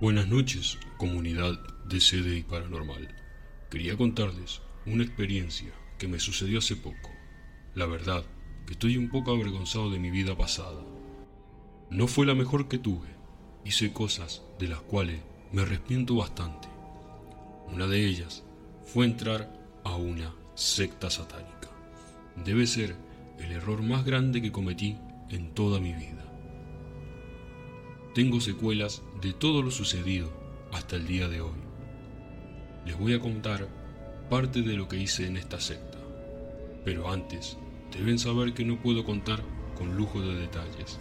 Buenas noches, comunidad de y Paranormal. Quería contarles una experiencia que me sucedió hace poco. La verdad, que estoy un poco avergonzado de mi vida pasada. No fue la mejor que tuve. Hice cosas de las cuales me arrepiento bastante. Una de ellas fue entrar a una secta satánica. Debe ser el error más grande que cometí en toda mi vida. Tengo secuelas de todo lo sucedido hasta el día de hoy. Les voy a contar parte de lo que hice en esta secta, pero antes deben saber que no puedo contar con lujo de detalles,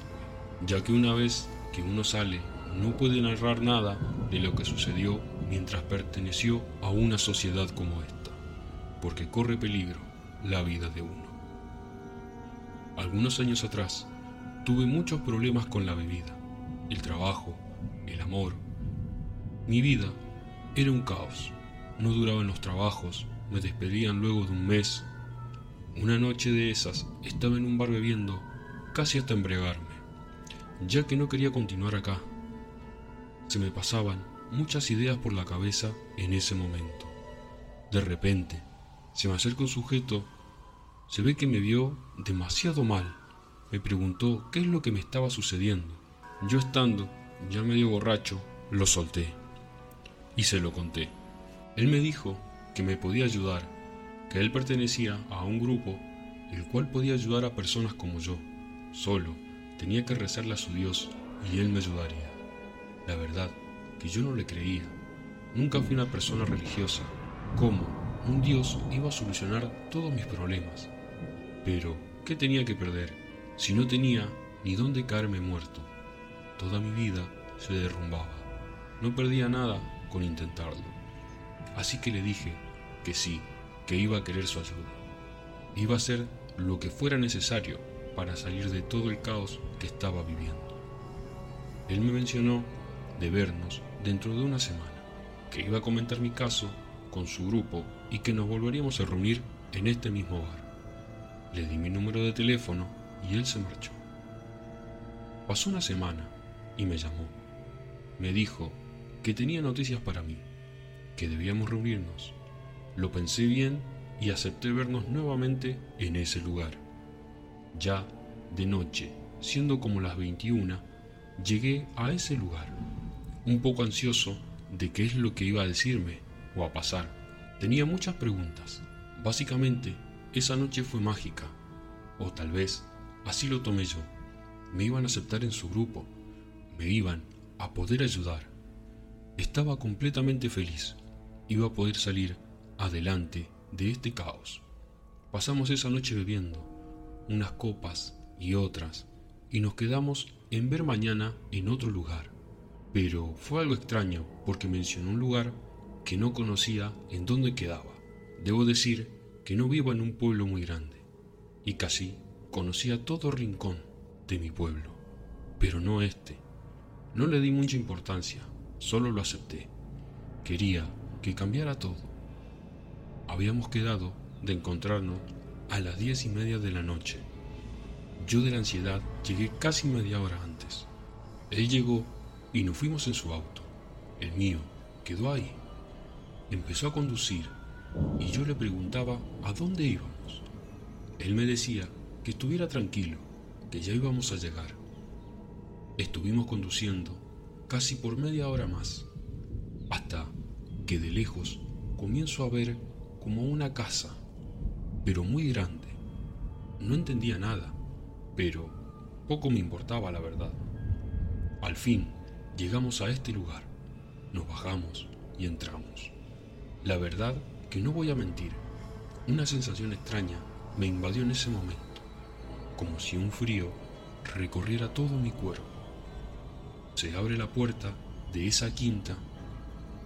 ya que una vez que uno sale no puede narrar nada de lo que sucedió mientras perteneció a una sociedad como esta, porque corre peligro la vida de uno. Algunos años atrás tuve muchos problemas con la bebida el trabajo, el amor. Mi vida era un caos. No duraban los trabajos, me despedían luego de un mes. Una noche de esas estaba en un bar bebiendo, casi hasta embriagarme, ya que no quería continuar acá. Se me pasaban muchas ideas por la cabeza en ese momento. De repente, se me acerca un sujeto, se ve que me vio demasiado mal. Me preguntó qué es lo que me estaba sucediendo. Yo estando ya medio borracho, lo solté y se lo conté. Él me dijo que me podía ayudar, que él pertenecía a un grupo el cual podía ayudar a personas como yo. Solo tenía que rezarle a su Dios y él me ayudaría. La verdad que yo no le creía. Nunca fui una persona religiosa. ¿Cómo? Un Dios iba a solucionar todos mis problemas. Pero, ¿qué tenía que perder si no tenía ni dónde caerme muerto? Toda mi vida se derrumbaba. No perdía nada con intentarlo. Así que le dije que sí, que iba a querer su ayuda. Iba a hacer lo que fuera necesario para salir de todo el caos que estaba viviendo. Él me mencionó de vernos dentro de una semana, que iba a comentar mi caso con su grupo y que nos volveríamos a reunir en este mismo bar. Le di mi número de teléfono y él se marchó. Pasó una semana y me llamó. Me dijo que tenía noticias para mí, que debíamos reunirnos. Lo pensé bien y acepté vernos nuevamente en ese lugar. Ya de noche, siendo como las 21, llegué a ese lugar, un poco ansioso de qué es lo que iba a decirme o a pasar. Tenía muchas preguntas. Básicamente, esa noche fue mágica, o tal vez así lo tomé yo. Me iban a aceptar en su grupo me iban a poder ayudar. Estaba completamente feliz. Iba a poder salir adelante de este caos. Pasamos esa noche bebiendo, unas copas y otras, y nos quedamos en ver mañana en otro lugar. Pero fue algo extraño porque mencionó un lugar que no conocía en dónde quedaba. Debo decir que no vivo en un pueblo muy grande, y casi conocía todo rincón de mi pueblo, pero no este. No le di mucha importancia, solo lo acepté. Quería que cambiara todo. Habíamos quedado de encontrarnos a las diez y media de la noche. Yo de la ansiedad llegué casi media hora antes. Él llegó y nos fuimos en su auto. El mío quedó ahí. Empezó a conducir y yo le preguntaba a dónde íbamos. Él me decía que estuviera tranquilo, que ya íbamos a llegar. Estuvimos conduciendo casi por media hora más, hasta que de lejos comienzo a ver como una casa, pero muy grande. No entendía nada, pero poco me importaba la verdad. Al fin llegamos a este lugar, nos bajamos y entramos. La verdad que no voy a mentir, una sensación extraña me invadió en ese momento, como si un frío recorriera todo mi cuerpo se abre la puerta de esa quinta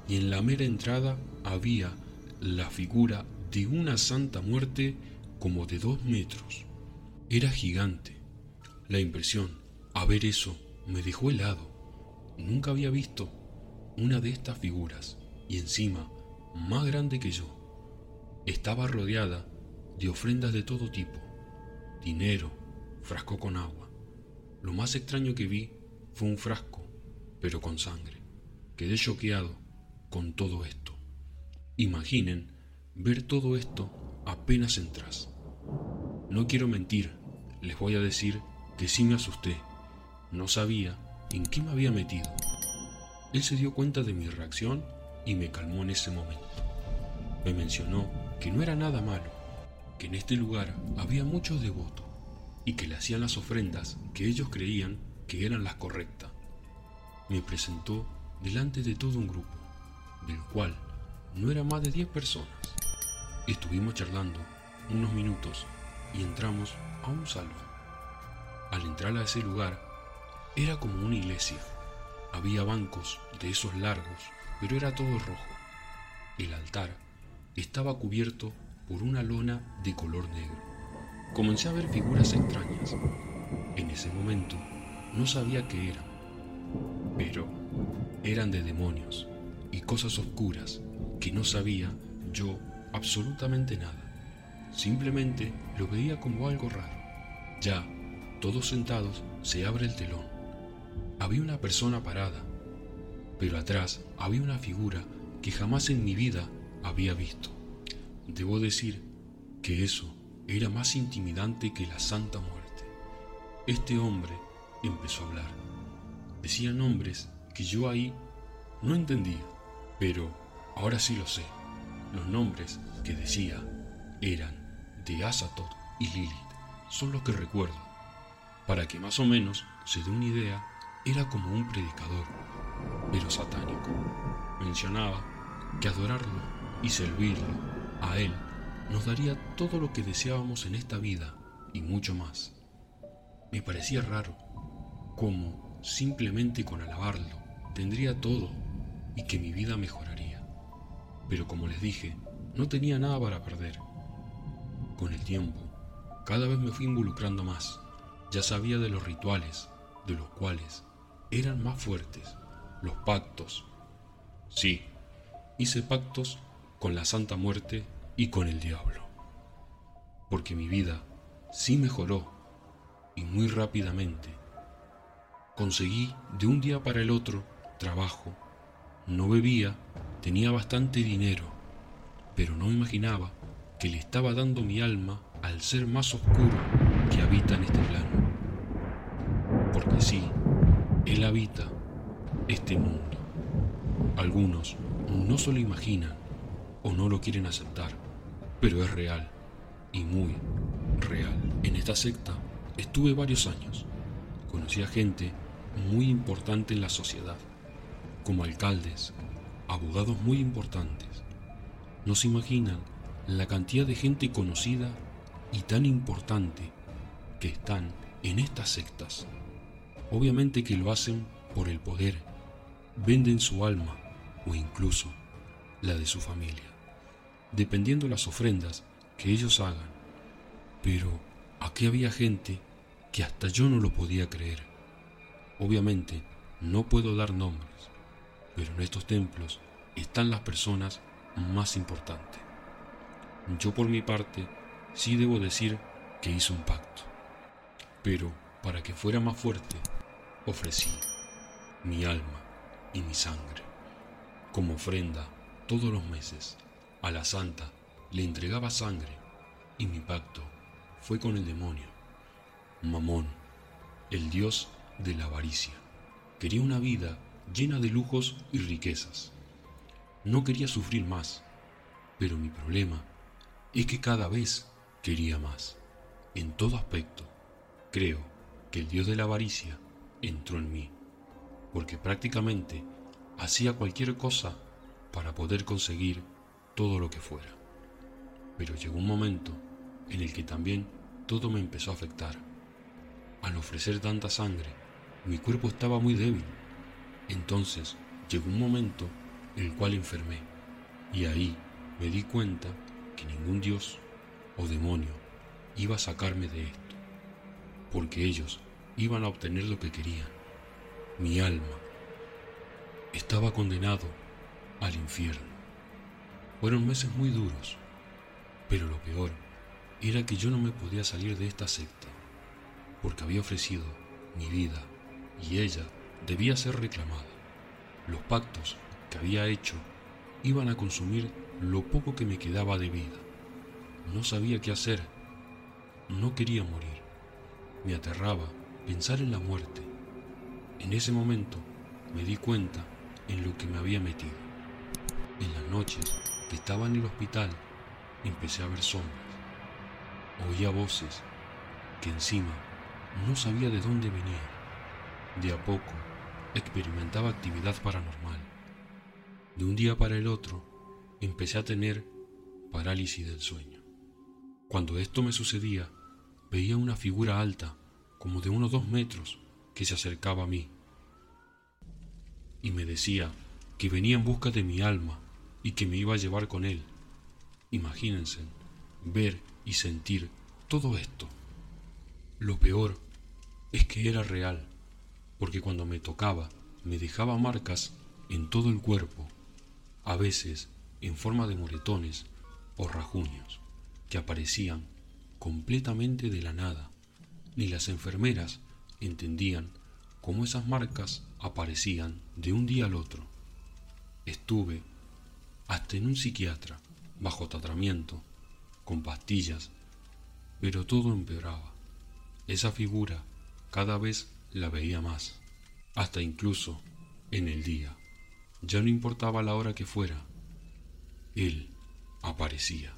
y en la mera entrada había la figura de una santa muerte como de dos metros. Era gigante. La impresión, a ver eso, me dejó helado. Nunca había visto una de estas figuras y encima más grande que yo. Estaba rodeada de ofrendas de todo tipo, dinero, frasco con agua. Lo más extraño que vi fue un frasco pero con sangre. quedé choqueado con todo esto. Imaginen ver todo esto apenas entras. No quiero mentir, les voy a decir que sí me asusté. No sabía en qué me había metido. Él se dio cuenta de mi reacción y me calmó en ese momento. Me mencionó que no era nada malo, que en este lugar había muchos devotos y que le hacían las ofrendas que ellos creían que eran las correctas. Me presentó delante de todo un grupo, del cual no era más de 10 personas. Estuvimos charlando unos minutos y entramos a un salón. Al entrar a ese lugar, era como una iglesia. Había bancos de esos largos, pero era todo rojo. El altar estaba cubierto por una lona de color negro. Comencé a ver figuras extrañas. En ese momento no sabía qué eran, pero eran de demonios y cosas oscuras que no sabía yo absolutamente nada. Simplemente lo veía como algo raro. Ya, todos sentados, se abre el telón. Había una persona parada, pero atrás había una figura que jamás en mi vida había visto. Debo decir que eso era más intimidante que la Santa Muerte. Este hombre empezó a hablar. Decía nombres que yo ahí no entendía, pero ahora sí lo sé. Los nombres que decía eran de Azatoth y Lilith. Son los que recuerdo. Para que más o menos se dé una idea, era como un predicador, pero satánico. Mencionaba que adorarlo y servirlo a él nos daría todo lo que deseábamos en esta vida y mucho más. Me parecía raro, como simplemente con alabarlo tendría todo y que mi vida mejoraría. Pero como les dije, no tenía nada para perder. Con el tiempo, cada vez me fui involucrando más. Ya sabía de los rituales, de los cuales eran más fuertes, los pactos. Sí, hice pactos con la Santa Muerte y con el diablo. Porque mi vida sí mejoró y muy rápidamente. Conseguí de un día para el otro trabajo, no bebía, tenía bastante dinero pero no imaginaba que le estaba dando mi alma al ser más oscuro que habita en este plano. Porque sí, él habita este mundo. Algunos no se lo imaginan o no lo quieren aceptar, pero es real y muy real. En esta secta estuve varios años. Conocí a gente muy importante en la sociedad, como alcaldes, abogados muy importantes, no se imaginan la cantidad de gente conocida y tan importante que están en estas sectas. Obviamente que lo hacen por el poder, venden su alma o incluso la de su familia, dependiendo las ofrendas que ellos hagan. Pero aquí había gente que hasta yo no lo podía creer. Obviamente no puedo dar nombres, pero en estos templos están las personas más importante. Yo por mi parte sí debo decir que hice un pacto, pero para que fuera más fuerte, ofrecí mi alma y mi sangre. Como ofrenda, todos los meses, a la santa le entregaba sangre y mi pacto fue con el demonio, Mamón, el dios de la avaricia. Quería una vida llena de lujos y riquezas. No quería sufrir más, pero mi problema es que cada vez quería más. En todo aspecto, creo que el Dios de la avaricia entró en mí, porque prácticamente hacía cualquier cosa para poder conseguir todo lo que fuera. Pero llegó un momento en el que también todo me empezó a afectar. Al ofrecer tanta sangre, mi cuerpo estaba muy débil. Entonces llegó un momento el cual enfermé, y ahí me di cuenta que ningún dios o demonio iba a sacarme de esto, porque ellos iban a obtener lo que querían. Mi alma estaba condenado al infierno. Fueron meses muy duros, pero lo peor era que yo no me podía salir de esta secta, porque había ofrecido mi vida y ella debía ser reclamada. Los pactos que había hecho iban a consumir lo poco que me quedaba de vida. No sabía qué hacer. No quería morir. Me aterraba pensar en la muerte. En ese momento me di cuenta en lo que me había metido. En las noches que estaba en el hospital empecé a ver sombras. Oía voces que encima no sabía de dónde venían. De a poco experimentaba actividad paranormal. De un día para el otro empecé a tener parálisis del sueño. Cuando esto me sucedía, veía una figura alta, como de unos dos metros, que se acercaba a mí. Y me decía que venía en busca de mi alma y que me iba a llevar con él. Imagínense, ver y sentir todo esto. Lo peor es que era real, porque cuando me tocaba me dejaba marcas en todo el cuerpo, a veces en forma de moretones o rajuños, que aparecían completamente de la nada. Ni las enfermeras entendían cómo esas marcas aparecían de un día al otro. Estuve hasta en un psiquiatra, bajo tratamiento, con pastillas, pero todo empeoraba. Esa figura cada vez la veía más, hasta incluso en el día. Ya no importaba la hora que fuera, él aparecía.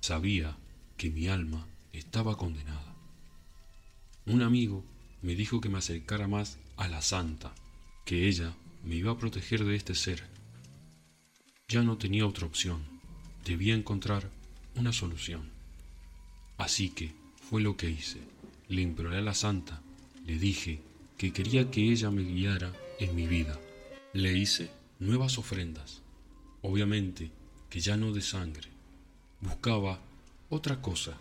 Sabía que mi alma estaba condenada. Un amigo me dijo que me acercara más a la santa, que ella me iba a proteger de este ser. Ya no tenía otra opción, debía encontrar una solución. Así que fue lo que hice. Le imploré a la santa, le dije que quería que ella me guiara en mi vida. Le hice nuevas ofrendas, obviamente que ya no de sangre. Buscaba otra cosa,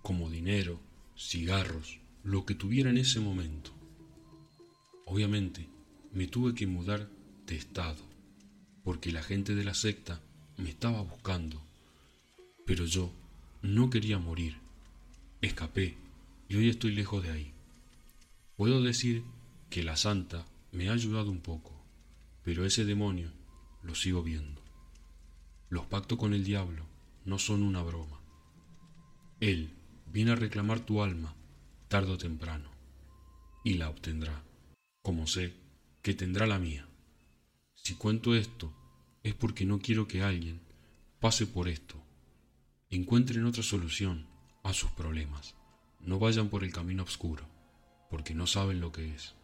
como dinero, cigarros, lo que tuviera en ese momento. Obviamente me tuve que mudar de estado, porque la gente de la secta me estaba buscando, pero yo no quería morir. Escapé y hoy estoy lejos de ahí. Puedo decir que la santa me ha ayudado un poco, pero ese demonio lo sigo viendo. Los pactos con el diablo no son una broma. Él viene a reclamar tu alma tarde o temprano, y la obtendrá, como sé que tendrá la mía. Si cuento esto es porque no quiero que alguien pase por esto. Encuentren otra solución a sus problemas. No vayan por el camino oscuro, porque no saben lo que es.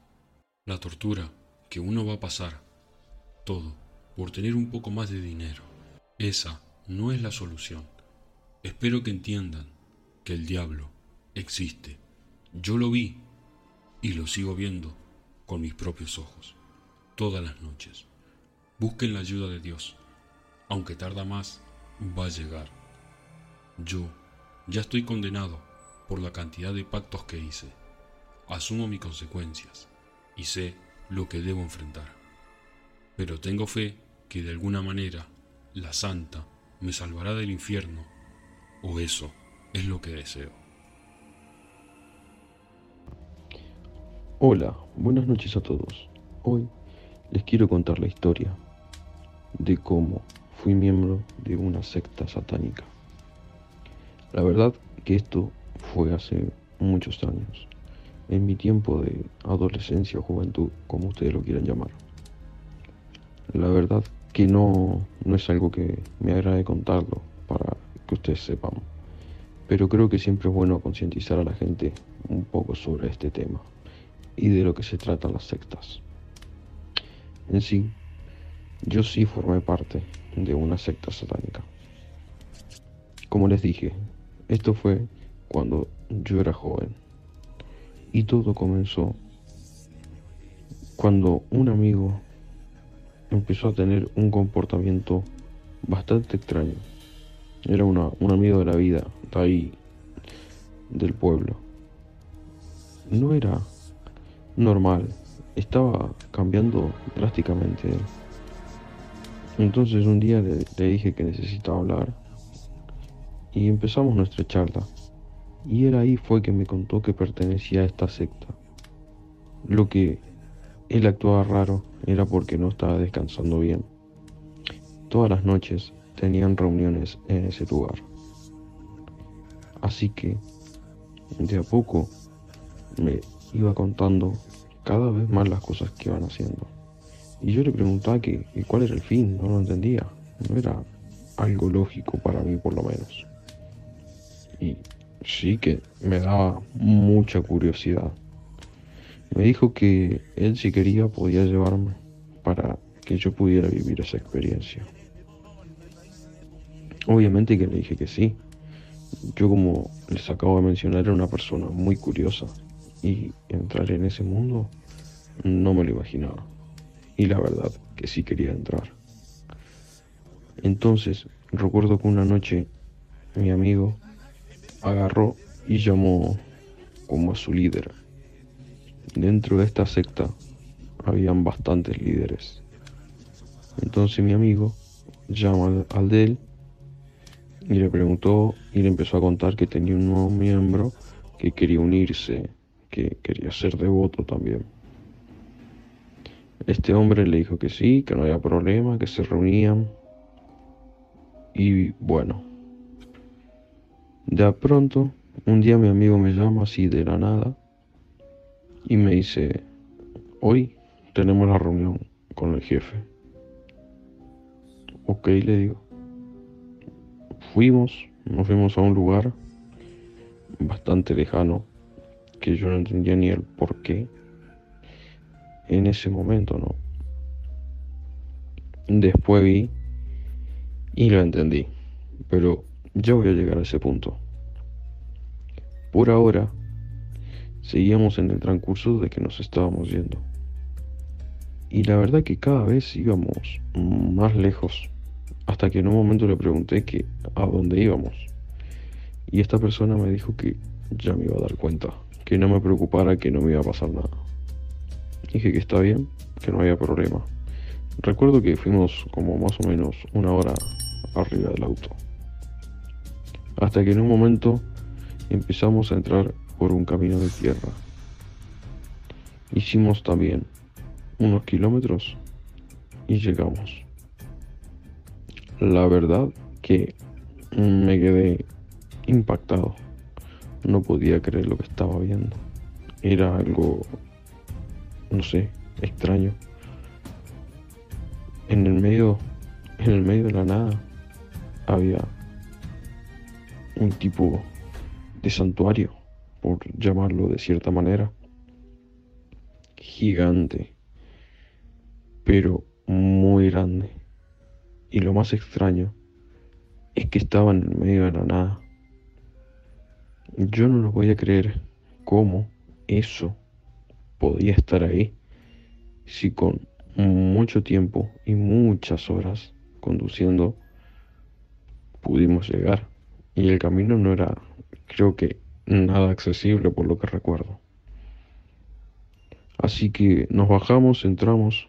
La tortura que uno va a pasar, todo, por tener un poco más de dinero. Esa no es la solución. Espero que entiendan que el diablo existe. Yo lo vi y lo sigo viendo con mis propios ojos, todas las noches. Busquen la ayuda de Dios. Aunque tarda más, va a llegar. Yo ya estoy condenado por la cantidad de pactos que hice. Asumo mis consecuencias y sé lo que debo enfrentar. Pero tengo fe que de alguna manera la santa me salvará del infierno, o eso es lo que deseo. Hola, buenas noches a todos. Hoy les quiero contar la historia de cómo fui miembro de una secta satánica. La verdad que esto fue hace muchos años, en mi tiempo de adolescencia o juventud, como ustedes lo quieran llamar. La verdad que no, no es algo que me agrade contarlo para que ustedes sepan. Pero creo que siempre es bueno concientizar a la gente un poco sobre este tema y de lo que se tratan las sectas. En sí, yo sí formé parte de una secta satánica. Como les dije, esto fue cuando yo era joven. Y todo comenzó cuando un amigo empezó a tener un comportamiento bastante extraño. Era una, un amigo de la vida, de ahí, del pueblo. No era normal, estaba cambiando drásticamente. Entonces un día le, le dije que necesitaba hablar y empezamos nuestra charla. Y él ahí fue que me contó que pertenecía a esta secta. Lo que él actuaba raro era porque no estaba descansando bien. Todas las noches tenían reuniones en ese lugar. Así que de a poco me iba contando cada vez más las cosas que iban haciendo. Y yo le preguntaba que, cuál era el fin, no lo entendía. No era algo lógico para mí por lo menos. Y sí que me daba mucha curiosidad. Me dijo que él si quería podía llevarme para que yo pudiera vivir esa experiencia. Obviamente que le dije que sí. Yo como les acabo de mencionar era una persona muy curiosa y entrar en ese mundo no me lo imaginaba. Y la verdad que sí quería entrar. Entonces recuerdo que una noche mi amigo agarró y llamó como a su líder. Dentro de esta secta habían bastantes líderes. Entonces mi amigo llama al de él y le preguntó y le empezó a contar que tenía un nuevo miembro que quería unirse, que quería ser devoto también. Este hombre le dijo que sí, que no había problema, que se reunían. Y bueno, de pronto, un día mi amigo me llama así de la nada y me dice, hoy tenemos la reunión con el jefe. Ok, le digo fuimos, nos fuimos a un lugar bastante lejano que yo no entendía ni el por qué en ese momento, ¿no? Después vi y lo entendí, pero ya voy a llegar a ese punto. Por ahora, seguíamos en el transcurso de que nos estábamos yendo. Y la verdad que cada vez íbamos más lejos hasta que en un momento le pregunté que a dónde íbamos. Y esta persona me dijo que ya me iba a dar cuenta, que no me preocupara, que no me iba a pasar nada. Dije que está bien, que no había problema. Recuerdo que fuimos como más o menos una hora arriba del auto. Hasta que en un momento empezamos a entrar por un camino de tierra. Hicimos también unos kilómetros y llegamos. La verdad que me quedé impactado. No podía creer lo que estaba viendo. Era algo, no sé, extraño. En el medio, en el medio de la nada, había un tipo de santuario, por llamarlo de cierta manera, gigante, pero muy grande. Y lo más extraño es que estaba en el medio de la nada. Yo no lo voy a creer cómo eso podía estar ahí si con mucho tiempo y muchas horas conduciendo pudimos llegar. Y el camino no era, creo que, nada accesible por lo que recuerdo. Así que nos bajamos, entramos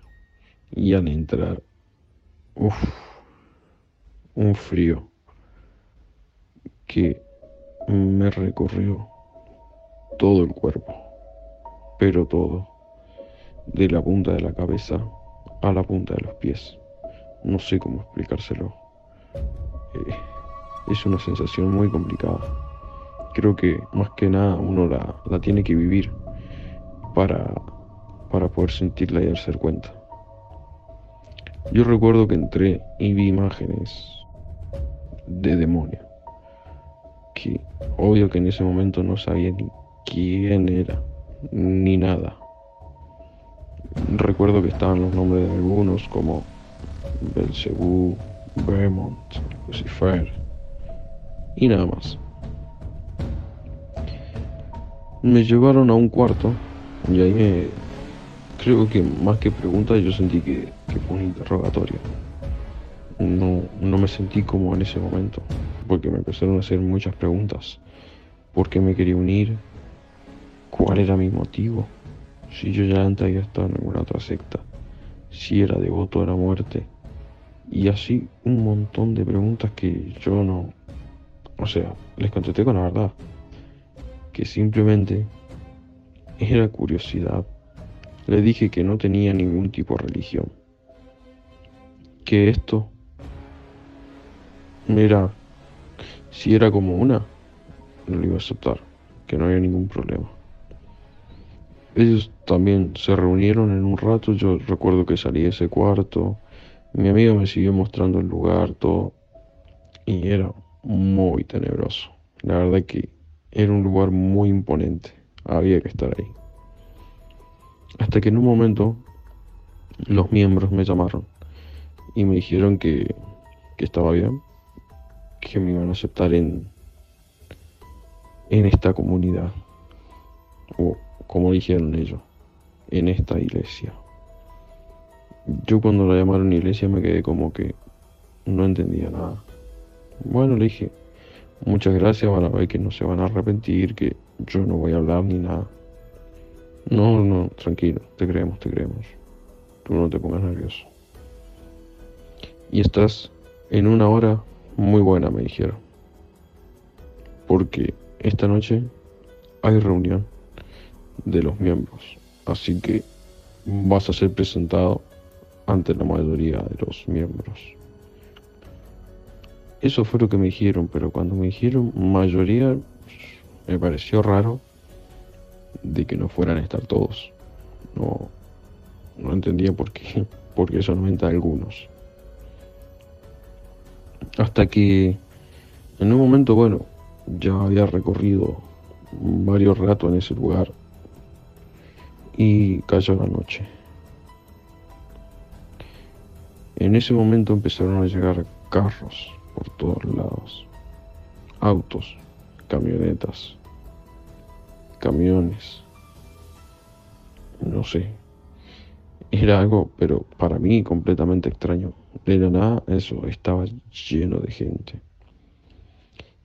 y al entrar, uff un frío que me recorrió todo el cuerpo, pero todo, de la punta de la cabeza a la punta de los pies. No sé cómo explicárselo. Eh, es una sensación muy complicada. Creo que más que nada uno la, la tiene que vivir para, para poder sentirla y darse cuenta. Yo recuerdo que entré y vi imágenes de demonio. Que obvio que en ese momento no sabía ni quién era, ni nada. Recuerdo que estaban los nombres de algunos como Belcebú, Vermont, Lucifer y nada más. Me llevaron a un cuarto y ahí me, creo que más que preguntas yo sentí que, que fue un interrogatorio no, no me sentí como en ese momento, porque me empezaron a hacer muchas preguntas. ¿Por qué me quería unir? ¿Cuál era mi motivo? Si yo ya antes había estado en alguna otra secta, si era devoto a la muerte, y así un montón de preguntas que yo no, o sea, les contesté con la verdad, que simplemente era curiosidad le dije que no tenía ningún tipo de religión. Que esto era, si era como una, lo iba a aceptar, que no había ningún problema. Ellos también se reunieron en un rato, yo recuerdo que salí de ese cuarto, mi amiga me siguió mostrando el lugar, todo, y era muy tenebroso. La verdad que era un lugar muy imponente, había que estar ahí. Hasta que en un momento los miembros me llamaron y me dijeron que, que estaba bien, que me iban a aceptar en, en esta comunidad, o como dijeron ellos, en esta iglesia. Yo cuando la llamaron iglesia me quedé como que no entendía nada. Bueno, le dije, muchas gracias, van a ver que no se van a arrepentir, que yo no voy a hablar ni nada. No, no, tranquilo, te creemos, te creemos. Tú no te pongas nervioso. Y estás en una hora muy buena, me dijeron. Porque esta noche hay reunión de los miembros. Así que vas a ser presentado ante la mayoría de los miembros. Eso fue lo que me dijeron, pero cuando me dijeron mayoría, me pareció raro de que no fueran a estar todos. No, no entendía por qué, porque solamente algunos. Hasta que en un momento, bueno, ya había recorrido varios ratos en ese lugar y cayó la noche. En ese momento empezaron a llegar carros por todos lados, autos, camionetas, camiones, no sé. Era algo, pero para mí completamente extraño. De la nada, eso estaba lleno de gente.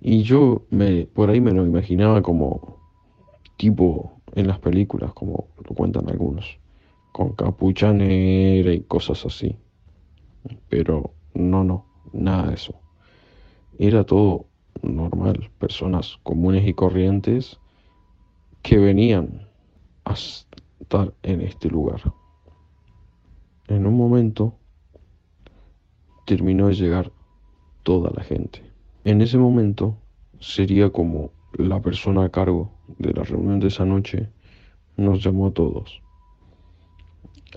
Y yo me, por ahí me lo imaginaba como tipo en las películas, como lo cuentan algunos, con capucha negra y cosas así. Pero no, no, nada de eso. Era todo normal, personas comunes y corrientes que venían a estar en este lugar. En un momento terminó de llegar toda la gente. En ese momento sería como la persona a cargo de la reunión de esa noche nos llamó a todos.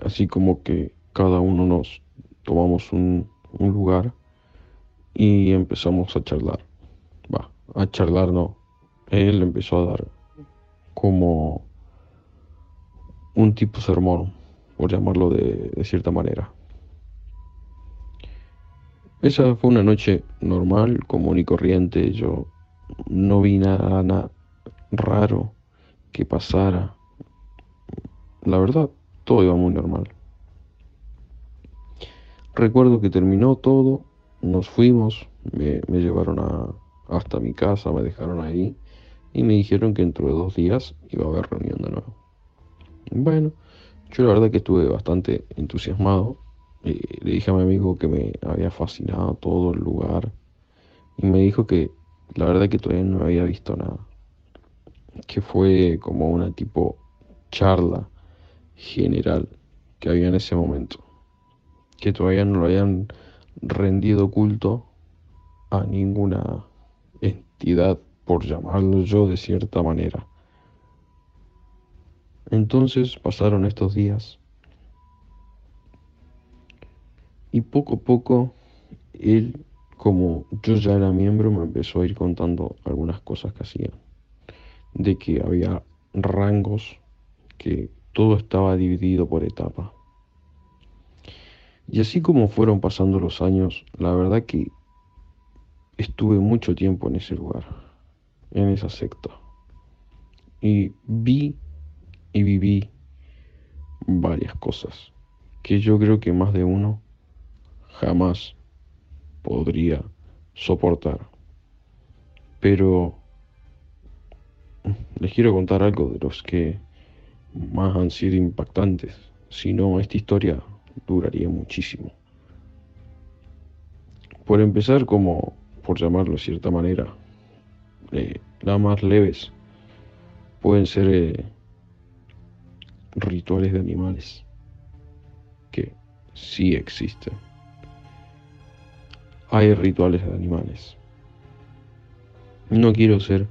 Así como que cada uno nos tomamos un, un lugar y empezamos a charlar. Va, a charlar no. Él empezó a dar como un tipo sermón, por llamarlo de, cierta manera. Esa fue una noche normal, común y corriente. Yo no vi nada raro que pasara. La verdad, todo iba muy normal. Recuerdo que terminó todo, nos fuimos, me, me llevaron a, hasta mi casa, me dejaron ahí y me dijeron que dentro de dos días iba a haber reunión de nuevo. Bueno, yo la verdad que estuve bastante entusiasmado. Eh, le dije a mi amigo que me había fascinado todo el lugar y me dijo que la verdad que todavía no había visto nada. Que fue como una tipo charla general que había en ese momento. Que todavía no lo habían rendido culto a ninguna entidad, por llamarlo yo de cierta manera. Entonces pasaron estos días y poco a poco él como yo ya era miembro, me empezó a ir contando algunas cosas que hacían. De que había rangos, que todo estaba dividido por etapa. Y así como fueron pasando los años, la verdad que estuve mucho tiempo en ese lugar, en esa secta. Y vi y viví varias cosas que yo creo que más de uno jamás podría soportar. Pero les quiero contar algo de los que más han sido impactantes. Si no, esta historia duraría muchísimo. Por empezar, como por llamarlo de cierta manera, eh, las más leves pueden ser eh, rituales de animales, que sí existen. Hay rituales de animales. No quiero ser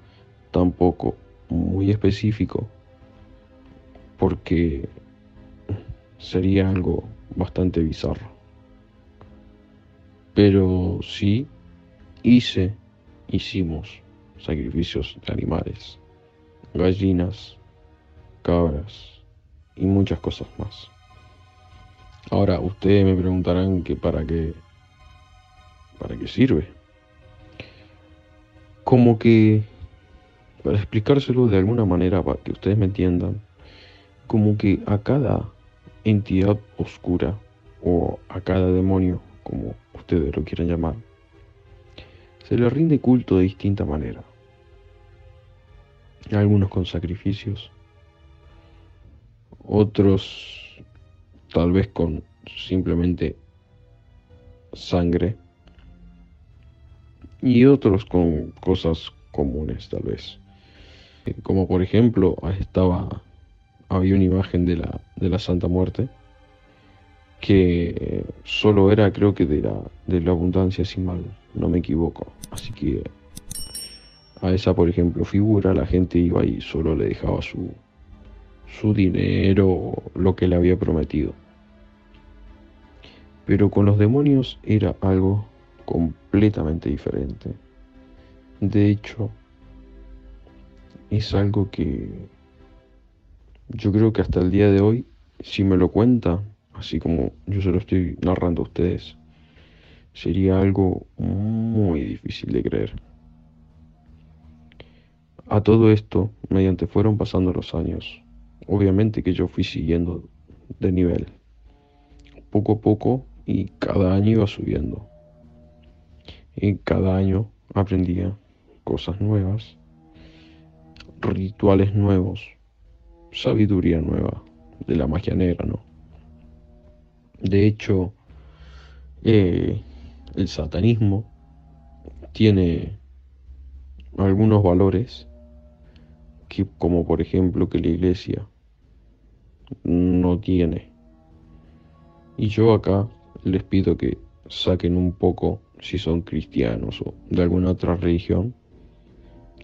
tampoco muy específico porque sería algo bastante bizarro. Pero sí hice, hicimos sacrificios de animales, gallinas, cabras y muchas cosas más. Ahora, ustedes me preguntarán que para qué, para qué sirve. Como que, para explicárselo de alguna manera, para que ustedes me entiendan, como que a cada entidad oscura o a cada demonio, como ustedes lo quieran llamar, se le rinde culto de distinta manera. Algunos con sacrificios, otros tal vez con simplemente sangre y otros con cosas comunes tal vez. Como por ejemplo estaba había una imagen de la, de la Santa Muerte que solo era creo que de la, de la abundancia sin mal no me equivoco. Así que a esa por ejemplo figura la gente iba y solo le dejaba su su dinero lo que le había prometido. Pero con los demonios era algo completamente diferente. De hecho es algo que yo creo que hasta el día de hoy, si me lo cuenta, así como yo se lo estoy narrando a ustedes, sería algo muy difícil de creer. A todo esto, mediante fueron pasando los años, obviamente que yo fui siguiendo de nivel, poco a poco y cada año iba subiendo. Y cada año aprendía cosas nuevas, rituales nuevos, sabiduría nueva de la magia negra, ¿no? De hecho, eh, el satanismo tiene algunos valores que, como por ejemplo que la iglesia no tiene. Y yo acá les pido que saquen un poco, si son cristianos o de alguna otra religión,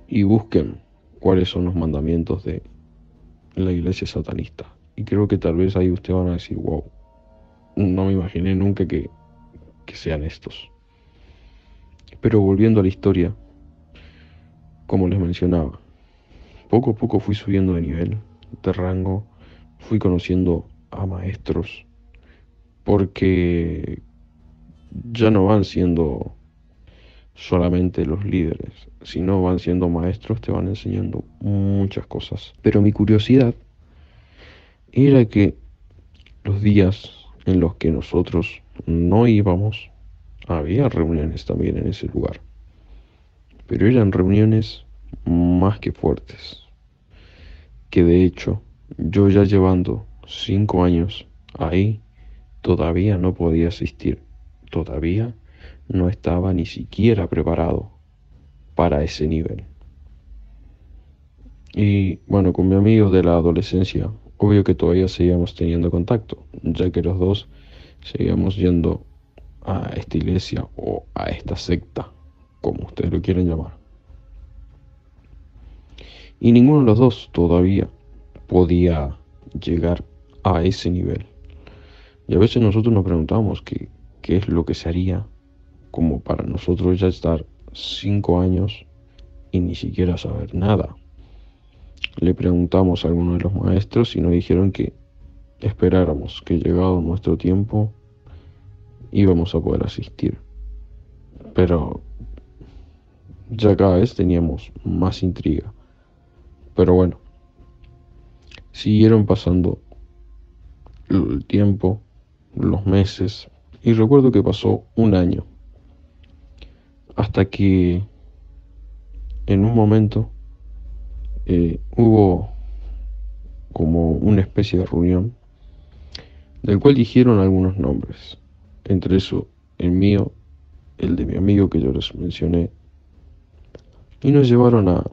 y busquen cuáles son los mandamientos de la iglesia satanista. Y creo que tal vez ahí ustedes van a decir, wow, no me imaginé nunca que, que sean estos. Pero volviendo a la historia, como les mencionaba, poco a poco fui subiendo de nivel, de rango, fui conociendo a maestros, porque ya no van siendo solamente los líderes, sino van siendo maestros, te van enseñando muchas cosas. Pero mi curiosidad era que los días en los que nosotros no íbamos, había reuniones también en ese lugar. Pero eran reuniones más que fuertes. Que de hecho, yo ya llevando cinco años ahí, todavía no podía asistir. Todavía no estaba ni siquiera preparado para ese nivel. Y bueno, con mi amigo de la adolescencia, obvio que todavía seguíamos teniendo contacto, ya que los dos seguíamos yendo a esta iglesia o a esta secta, como ustedes lo quieren llamar. Y ninguno de los dos todavía podía llegar a ese nivel. Y a veces nosotros nos preguntamos qué, qué es lo que se haría como para nosotros ya estar cinco años y ni siquiera saber nada. Le preguntamos a algunos de los maestros y nos dijeron que esperáramos que llegado nuestro tiempo íbamos a poder asistir. Pero ya cada vez teníamos más intriga. Pero bueno, siguieron pasando el tiempo, los meses, y recuerdo que pasó un año hasta que en un momento eh, hubo como una especie de reunión del cual dijeron algunos nombres, entre eso el mío, el de mi amigo que yo les mencioné, y nos llevaron a,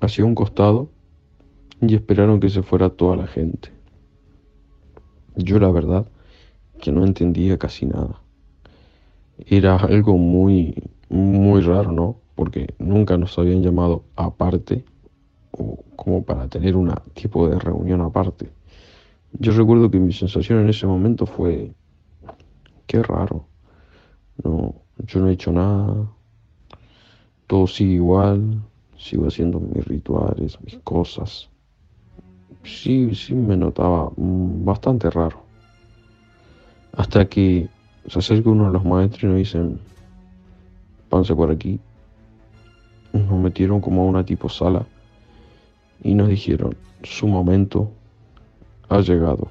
hacia un costado y esperaron que se fuera toda la gente, Yo la verdad que no entendía casi nada. Era algo muy, muy raro, ¿no? Porque nunca nos habían llamado aparte o como para tener un tipo de reunión aparte. Yo recuerdo que mi sensación en ese momento fue, qué raro, no, yo no he hecho nada, todo sigue igual, sigo haciendo mis rituales, mis cosas. Sí, sí me notaba mm, bastante raro. Hasta que se acerca uno de los maestros y nos dicen, panse por aquí. Nos metieron como a una tipo sala y nos dijeron, su momento ha llegado.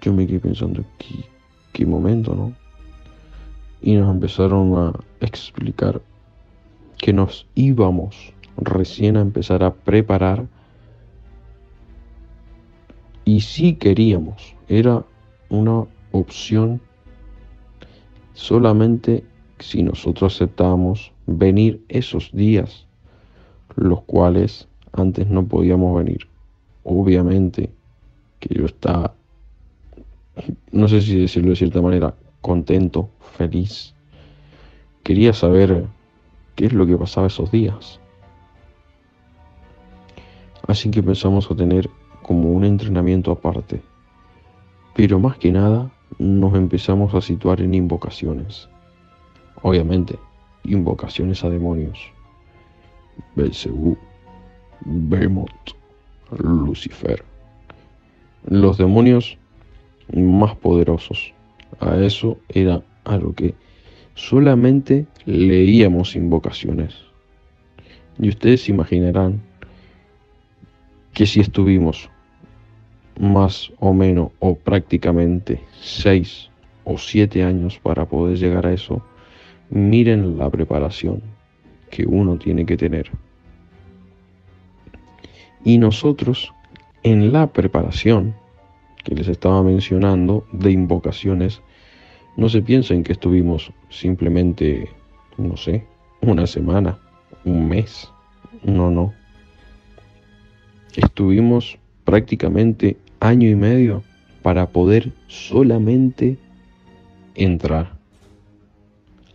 Yo me quedé pensando, ¿qué, qué momento, no? Y nos empezaron a explicar que nos íbamos recién a empezar a preparar y si queríamos, era una opción solamente si nosotros aceptábamos venir esos días los cuales antes no podíamos venir. Obviamente que yo estaba, no sé si decirlo de cierta manera, contento, feliz. Quería saber qué es lo que pasaba esos días. Así que empezamos a tener como un entrenamiento aparte. Pero más que nada nos empezamos a situar en invocaciones. Obviamente, invocaciones a demonios. Belzebú, Behemoth, Lucifer. Los demonios más poderosos. A eso era a lo que solamente leíamos invocaciones. Y ustedes imaginarán que si estuvimos más o menos o prácticamente seis o siete años para poder llegar a eso, miren la preparación que uno tiene que tener. Y nosotros, en la preparación que les estaba mencionando de invocaciones, no se piensen que estuvimos simplemente, no sé, una semana, un mes. No, no. Estuvimos prácticamente año y medio para poder solamente entrar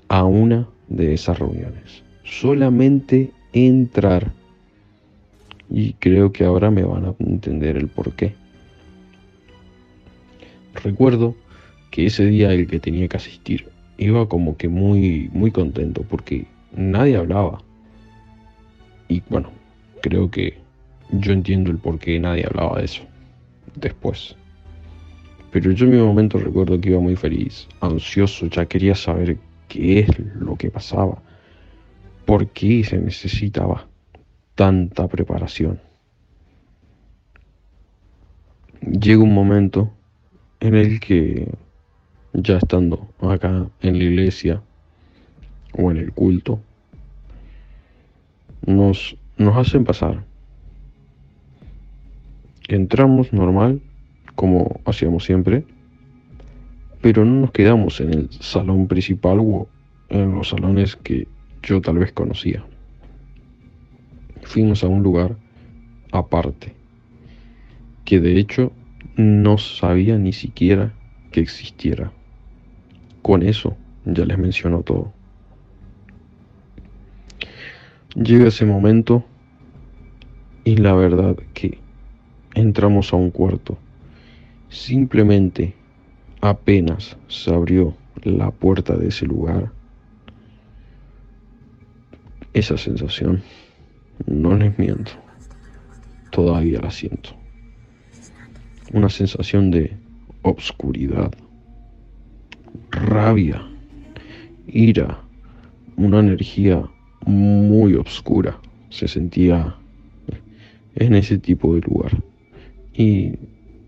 a una de esas reuniones solamente entrar. Y creo que ahora me van a entender el por qué. Recuerdo que ese día el que tenía que asistir iba como que muy muy contento porque nadie hablaba. Y bueno, creo que yo entiendo el por qué nadie hablaba de eso después. Pero yo en mi momento recuerdo que iba muy feliz, ansioso, ya quería saber qué es lo que pasaba. ¿Por qué se necesitaba tanta preparación? Llega un momento en el que ya estando acá en la iglesia o en el culto, nos, nos hacen pasar. Entramos normal, como hacíamos siempre, pero no nos quedamos en el salón principal o en los salones que yo tal vez conocía. Fuimos a un lugar aparte, que de hecho no sabía ni siquiera que existiera. Con eso ya les menciono todo. Llega ese momento y la verdad que entramos a un cuarto. Simplemente apenas se abrió la puerta de ese lugar esa sensación, no les miento, todavía la siento. Una sensación de obscuridad, rabia, ira, una energía muy oscura se sentía en ese tipo de lugar. Y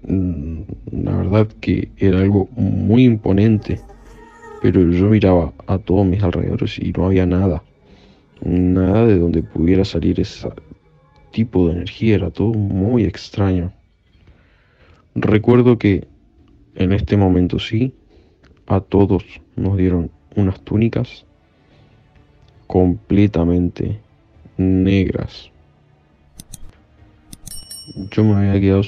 mm, la verdad que era algo muy imponente, pero yo miraba a todos mis alrededores y no había nada nada de donde pudiera salir ese tipo de energía, era todo muy extraño. Recuerdo que en este momento sí, a todos nos dieron unas túnicas completamente negras. Yo me había quedado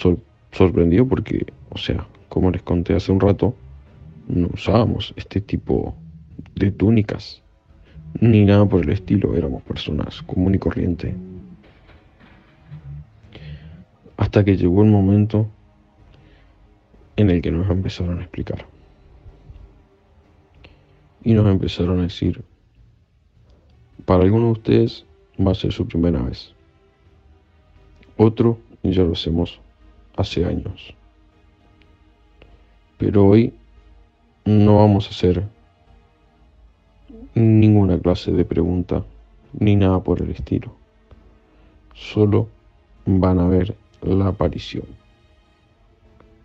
sorprendió porque, o sea, como les conté hace un rato, no usábamos este tipo de túnicas ni nada por el estilo, éramos personas común y corriente. Hasta que llegó el momento en el que nos empezaron a explicar. Y nos empezaron a decir, para algunos de ustedes va a ser su primera vez. Otro ya lo hacemos hace años. Pero hoy no vamos a hacer ninguna clase de pregunta ni nada por el estilo. Solo van a ver la aparición.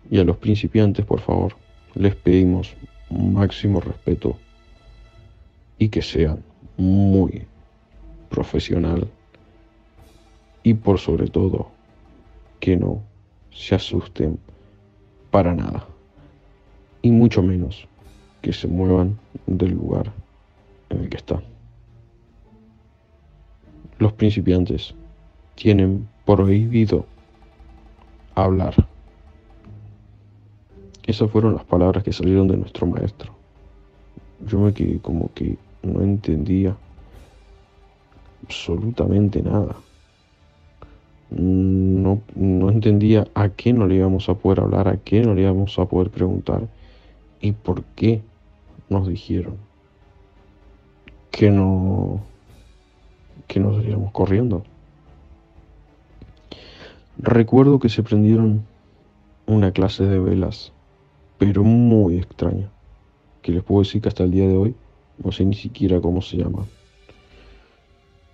Y a los principiantes, por favor, les pedimos máximo respeto y que sean muy profesional y por sobre todo que no se asusten para nada y mucho menos que se muevan del lugar en el que están. Los principiantes tienen prohibido hablar. Esas fueron las palabras que salieron de nuestro maestro. Yo me quedé como que no entendía absolutamente nada. No, entendía a qué no le íbamos a poder hablar, a qué no le íbamos a poder preguntar y por qué nos dijeron que no que nos saliéramos corriendo. Recuerdo que se prendieron una clase de velas, pero muy extraña, que les puedo decir que hasta el día de hoy no sé ni siquiera cómo se llama.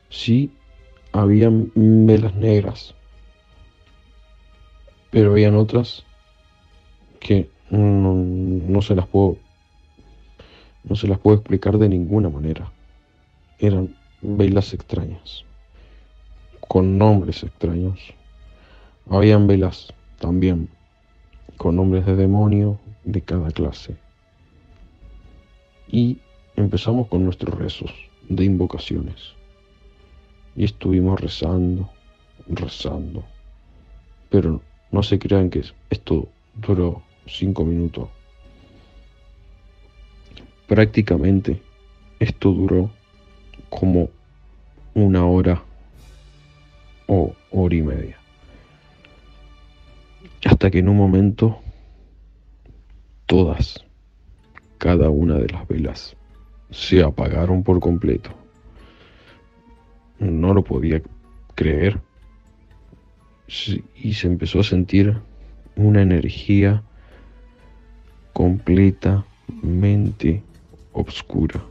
Sí, habían velas negras, pero habían otras que no, no se las puedo no se las puedo explicar de ninguna manera eran velas extrañas, con nombres extraños. Habían velas también con nombres de demonio de cada clase. Y empezamos con nuestros rezos de invocaciones. Y estuvimos rezando, rezando. Pero no se crean que esto duró cinco minutos. Prácticamente esto duró como una hora o hora y media. Hasta que en un momento todas, cada una de las velas se apagaron por completo. No lo podía creer. Y se empezó a sentir una energía completamente oscura.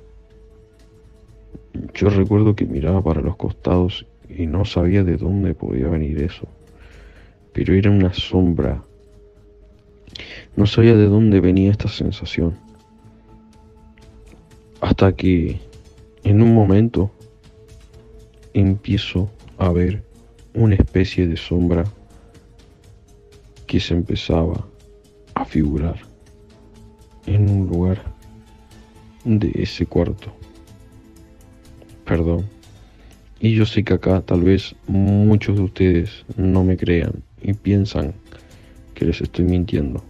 Yo recuerdo que miraba para los costados y no sabía de dónde podía venir eso, pero era una sombra. No sabía de dónde venía esta sensación. Hasta que en un momento empiezo a ver una especie de sombra que se empezaba a figurar en un lugar de ese cuarto perdón. Y yo sé que acá tal vez muchos de ustedes no me crean y piensan que les estoy mintiendo.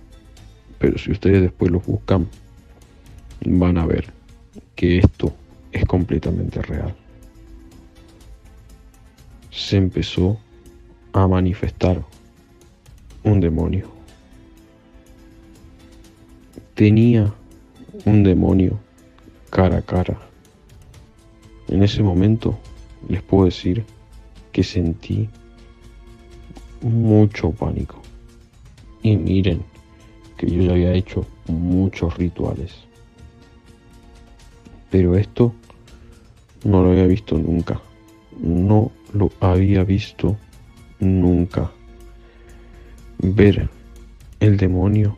Pero si ustedes después los buscan, van a ver que esto es completamente real. Se empezó a manifestar un demonio. Tenía un demonio cara a cara en ese momento les puedo decir que sentí mucho pánico. Y miren que yo ya había hecho muchos rituales. Pero esto no lo había visto nunca. No lo había visto nunca. Ver el demonio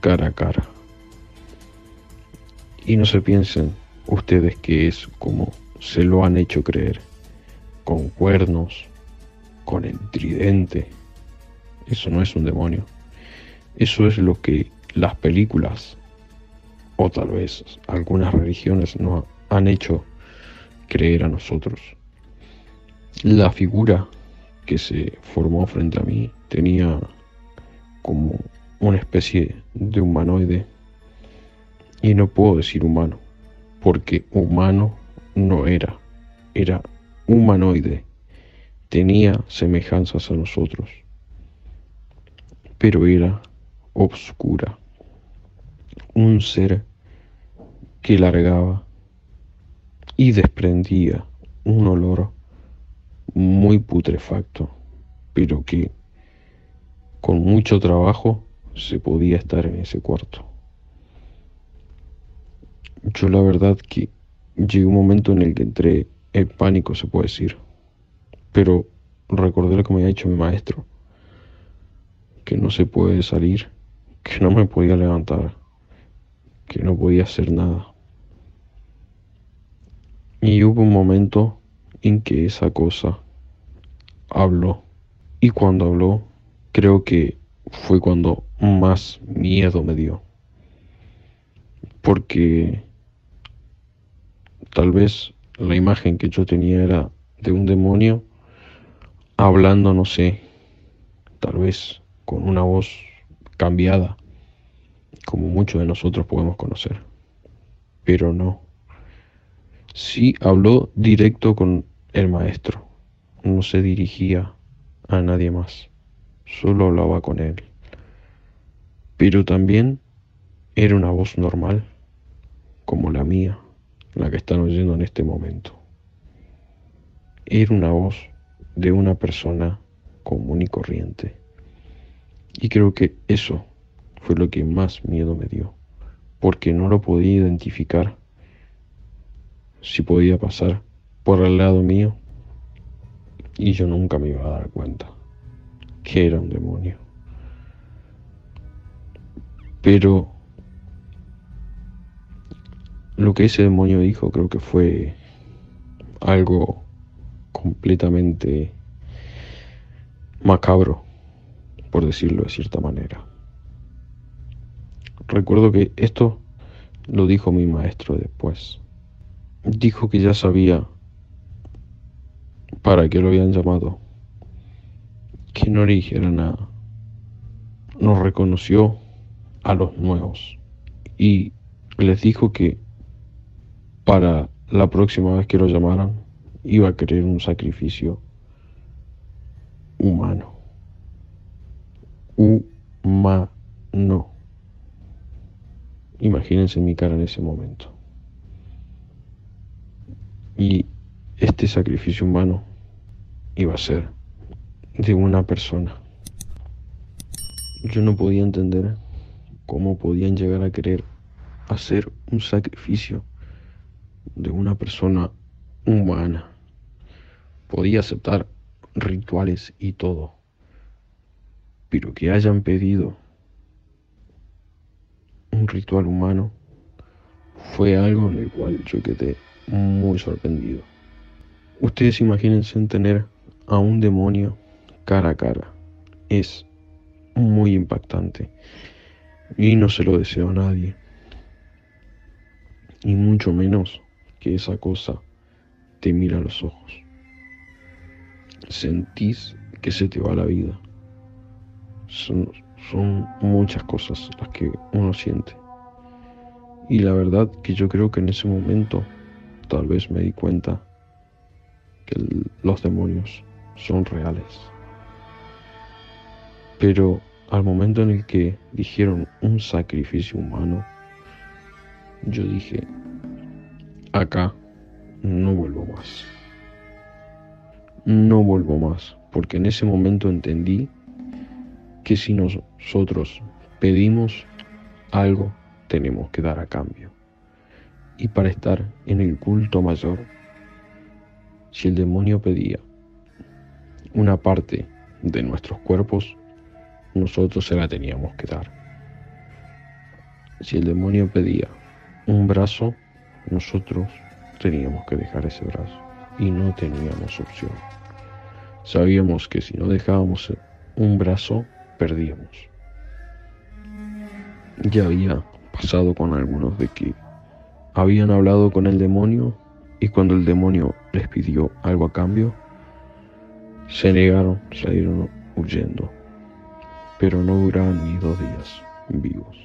cara a cara. Y no se piensen ustedes que es como se lo han hecho creer, con cuernos, con el tridente. Eso no es un demonio. Eso es lo que las películas, o tal vez algunas religiones, nos han hecho creer a nosotros. La figura que se formó frente a mí tenía como una especie de humanoide. Y no puedo decir humano, porque humano no era, era humanoide, tenía semejanzas a nosotros, pero era obscura, un ser que largaba y desprendía un olor muy putrefacto, pero que con mucho trabajo se podía estar en ese cuarto. Yo la verdad que llegué un momento en el que entré en pánico, se puede decir, pero recordé lo que me había dicho mi maestro, que no se puede salir, que no me podía levantar, que no podía hacer nada. Y hubo un momento en que esa cosa habló. Y cuando habló, creo que fue cuando más miedo me dio. Porque tal vez la imagen que yo tenía era de un demonio hablando, no sé, tal vez con una voz cambiada, como muchos de nosotros podemos conocer. Pero no Sí habló directo con el maestro, no se dirigía a nadie más, solo hablaba con él. Pero también era una voz normal, como la mía, la que están oyendo en este momento. Era una voz de una persona común y corriente. Y creo que eso fue lo que más miedo me dio, porque no lo podía identificar si podía pasar por el lado mío y yo nunca me iba a dar cuenta que era un demonio. Pero lo que ese demonio dijo creo que fue algo completamente macabro, por decirlo de cierta manera. Recuerdo que esto lo dijo mi maestro después dijo que ya sabía para qué lo habían llamado, que no le dijera nada. Nos reconoció a los nuevos y les dijo que para la próxima vez que lo llamaran iba a querer un sacrificio humano. Humano. Imagínense mi cara en ese momento. Y este sacrificio humano iba a ser de una persona. Yo no podía entender cómo podían llegar a querer hacer un sacrificio de una persona humana. Podía aceptar rituales y todo, pero que hayan pedido un ritual humano fue algo en el cual yo quedé muy sorprendido. Ustedes imagínense tener a un demonio cara a cara. Es muy impactante. Y no se lo deseo a nadie. Y mucho menos que esa cosa te mira a los ojos. Sentís que se te va la vida. Son, son muchas cosas las que uno siente. Y la verdad que yo creo que en ese momento tal vez me di cuenta que los demonios son reales. Pero al momento en el que dijeron un sacrificio humano, yo dije, acá no vuelvo más. No vuelvo más, porque en ese momento entendí que si nosotros pedimos algo, tenemos que dar a cambio y para estar en el culto mayor. Si el demonio pedía una parte de nuestros cuerpos, nosotros se la teníamos que dar. Si el demonio pedía un brazo, nosotros teníamos que dejar ese brazo y no teníamos opción. Sabíamos que si no dejábamos un brazo, perdíamos. Ya había pasado con algunos de que habían hablado con el demonio y cuando el demonio les pidió algo a cambio, se negaron, salieron huyendo. pero no duraban ni dos días vivos.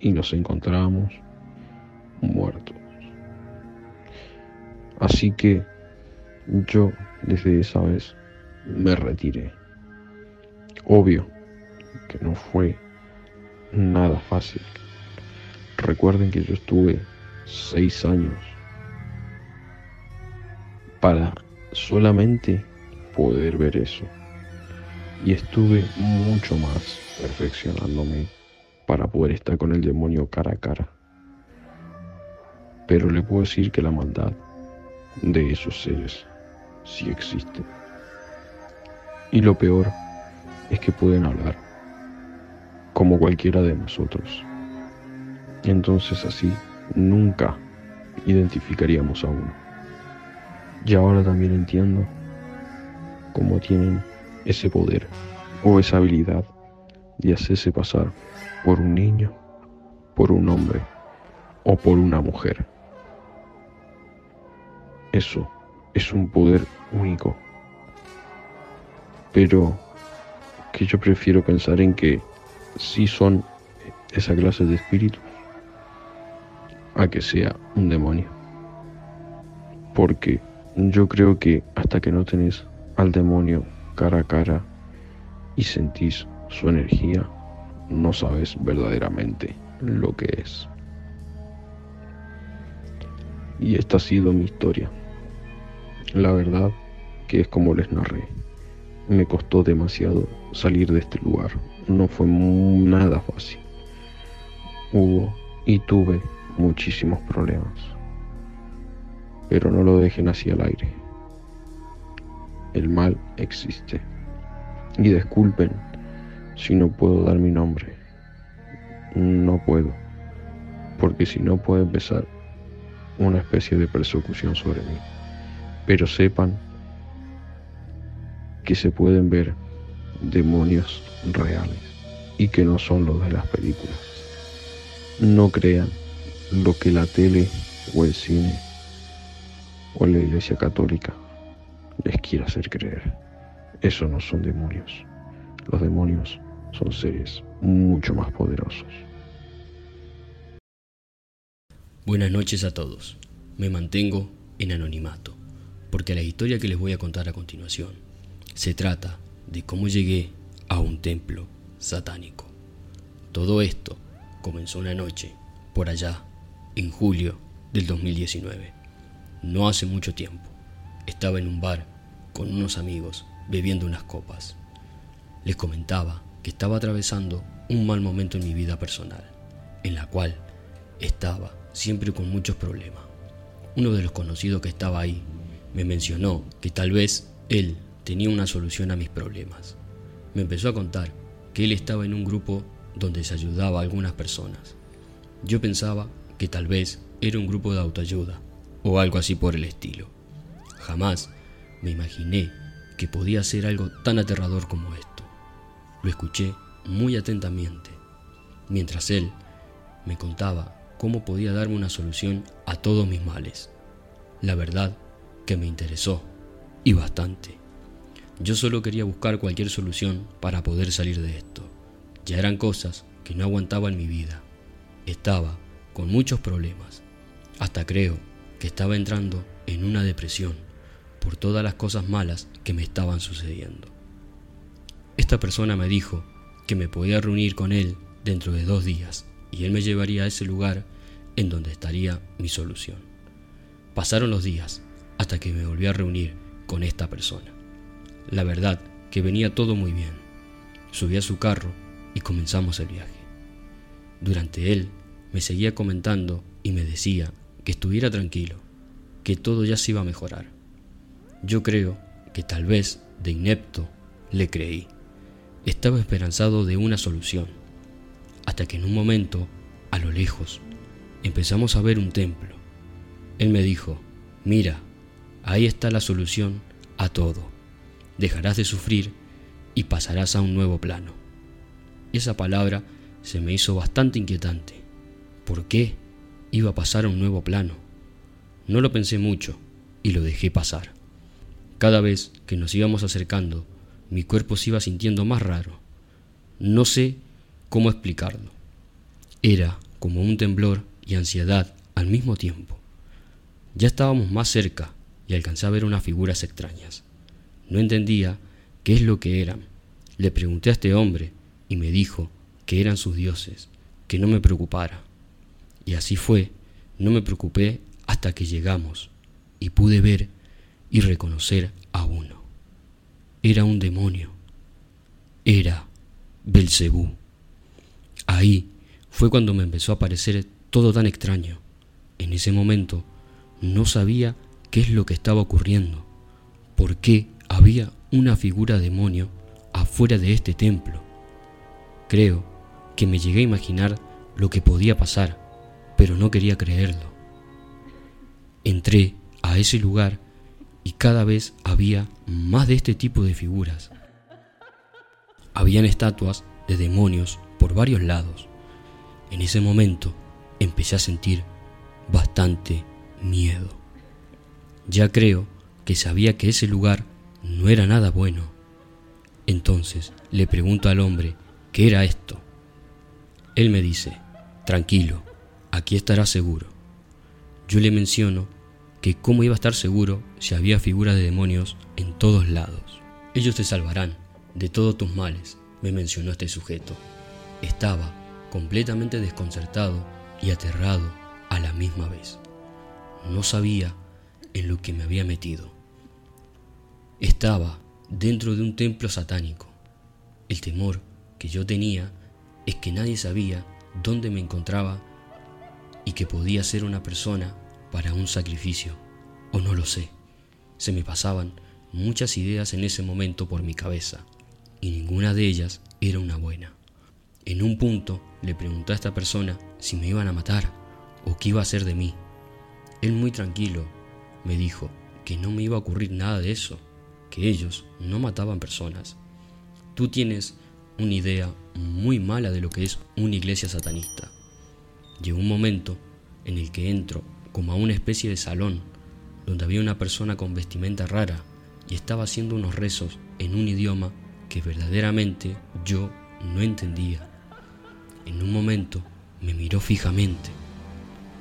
Y nos encontrábamos muertos. Así que yo desde esa vez me retiré. Obvio que no fue nada fácil. Recuerden que yo estuve seis años para solamente poder ver eso. Y estuve mucho más perfeccionándome para poder estar con el demonio cara a cara. Pero le puedo decir que la maldad de esos seres sí existe. Y lo peor es que pueden hablar como cualquiera de nosotros. Entonces así nunca identificaríamos a uno. Y ahora también entiendo cómo tienen ese poder o esa habilidad de hacerse pasar por un niño, por un hombre o por una mujer. Eso es un poder único. Pero que yo prefiero pensar en que sí son esa clase de espíritus a que sea un demonio. Porque yo creo que hasta que no tenés al demonio cara a cara y sentís su energía, no sabes verdaderamente lo que es. Y esta ha sido mi historia. La verdad que es como les narré. Me costó demasiado salir de este lugar. No fue nada fácil. Hubo y tuve muchísimos problemas. Pero no lo dejen así al aire. El mal existe. Y disculpen si no puedo dar mi nombre. No puedo. Porque si no puede empezar una especie de persecución sobre mí. Pero sepan que se pueden ver demonios reales y que no son los de las películas. No crean lo que la tele o el cine o la iglesia católica les quiera hacer creer. Eso no son demonios. Los demonios son seres mucho más poderosos. Buenas noches a todos. Me mantengo en anonimato, porque la historia que les voy a contar a continuación se trata de cómo llegué a un templo satánico. Todo esto comenzó una noche, por allá, en julio del 2019. No hace mucho tiempo. Estaba en un bar con unos amigos bebiendo unas copas. Les comentaba que estaba atravesando un mal momento en mi vida personal, en la cual estaba siempre con muchos problemas. Uno de los conocidos que estaba ahí me mencionó que tal vez él tenía una solución a mis problemas. Me empezó a contar que él estaba en un grupo donde se ayudaba a algunas personas. Yo pensaba que tal vez era un grupo de autoayuda o algo así por el estilo. Jamás me imaginé que podía ser algo tan aterrador como esto. Lo escuché muy atentamente, mientras él me contaba cómo podía darme una solución a todos mis males. La verdad que me interesó, y bastante. Yo solo quería buscar cualquier solución para poder salir de esto. Ya eran cosas que no aguantaba en mi vida. Estaba con muchos problemas. Hasta creo estaba entrando en una depresión por todas las cosas malas que me estaban sucediendo. Esta persona me dijo que me podía reunir con él dentro de dos días y él me llevaría a ese lugar en donde estaría mi solución. Pasaron los días hasta que me volví a reunir con esta persona. La verdad que venía todo muy bien. Subí a su carro y comenzamos el viaje. Durante él me seguía comentando y me decía que estuviera tranquilo, que todo ya se iba a mejorar. Yo creo que tal vez de inepto le creí. Estaba esperanzado de una solución, hasta que en un momento, a lo lejos, empezamos a ver un templo. Él me dijo, mira, ahí está la solución a todo. Dejarás de sufrir y pasarás a un nuevo plano. Esa palabra se me hizo bastante inquietante. ¿Por qué iba a pasar un nuevo plano? No lo pensé mucho y lo dejé pasar. Cada vez que nos íbamos acercando, mi cuerpo se iba sintiendo más raro. No sé cómo explicarlo. Era como un temblor y ansiedad al mismo tiempo. Ya estábamos más cerca y alcancé a ver unas figuras extrañas. No entendía qué es lo que eran. Le pregunté a este hombre y me dijo que eran sus dioses, que no me preocupara. Y así fue, no me preocupé hasta que llegamos y pude ver y reconocer a uno. Era un demonio. Era Belcebú. Ahí fue cuando me empezó a parecer todo tan extraño. En ese momento no sabía qué es lo que estaba ocurriendo, por qué había una figura demonio afuera de este templo. Creo que me llegué a imaginar lo que podía pasar, pero no quería creerlo. Entré a ese lugar y cada vez había más de este tipo de figuras. Habían estatuas de demonios por varios lados. En ese momento empecé a sentir bastante miedo. Ya creo que sabía que ese lugar no era nada bueno. Entonces le pregunto al hombre qué era esto. Él me dice, tranquilo, aquí estarás seguro. Yo le menciono que cómo iba a estar seguro si había figuras de demonios en todos lados. Ellos te salvarán de todos tus males, me mencionó este sujeto. Estaba completamente desconcertado y aterrado a la misma vez. No sabía en lo que me había metido. Estaba dentro de un templo satánico. El temor que yo tenía es que nadie sabía dónde me encontraba y que podía ser una persona para un sacrificio, o no lo sé. Se me pasaban muchas ideas en ese momento por mi cabeza, y ninguna de ellas era una buena. En un punto le pregunté a esta persona si me iban a matar o qué iba a hacer de mí. Él muy tranquilo me dijo que no me iba a ocurrir nada de eso, que ellos no mataban personas. Tú tienes una idea muy mala de lo que es una iglesia satanista. Llegó un momento en el que entro como a una especie de salón, donde había una persona con vestimenta rara y estaba haciendo unos rezos en un idioma que verdaderamente yo no entendía. En un momento me miró fijamente.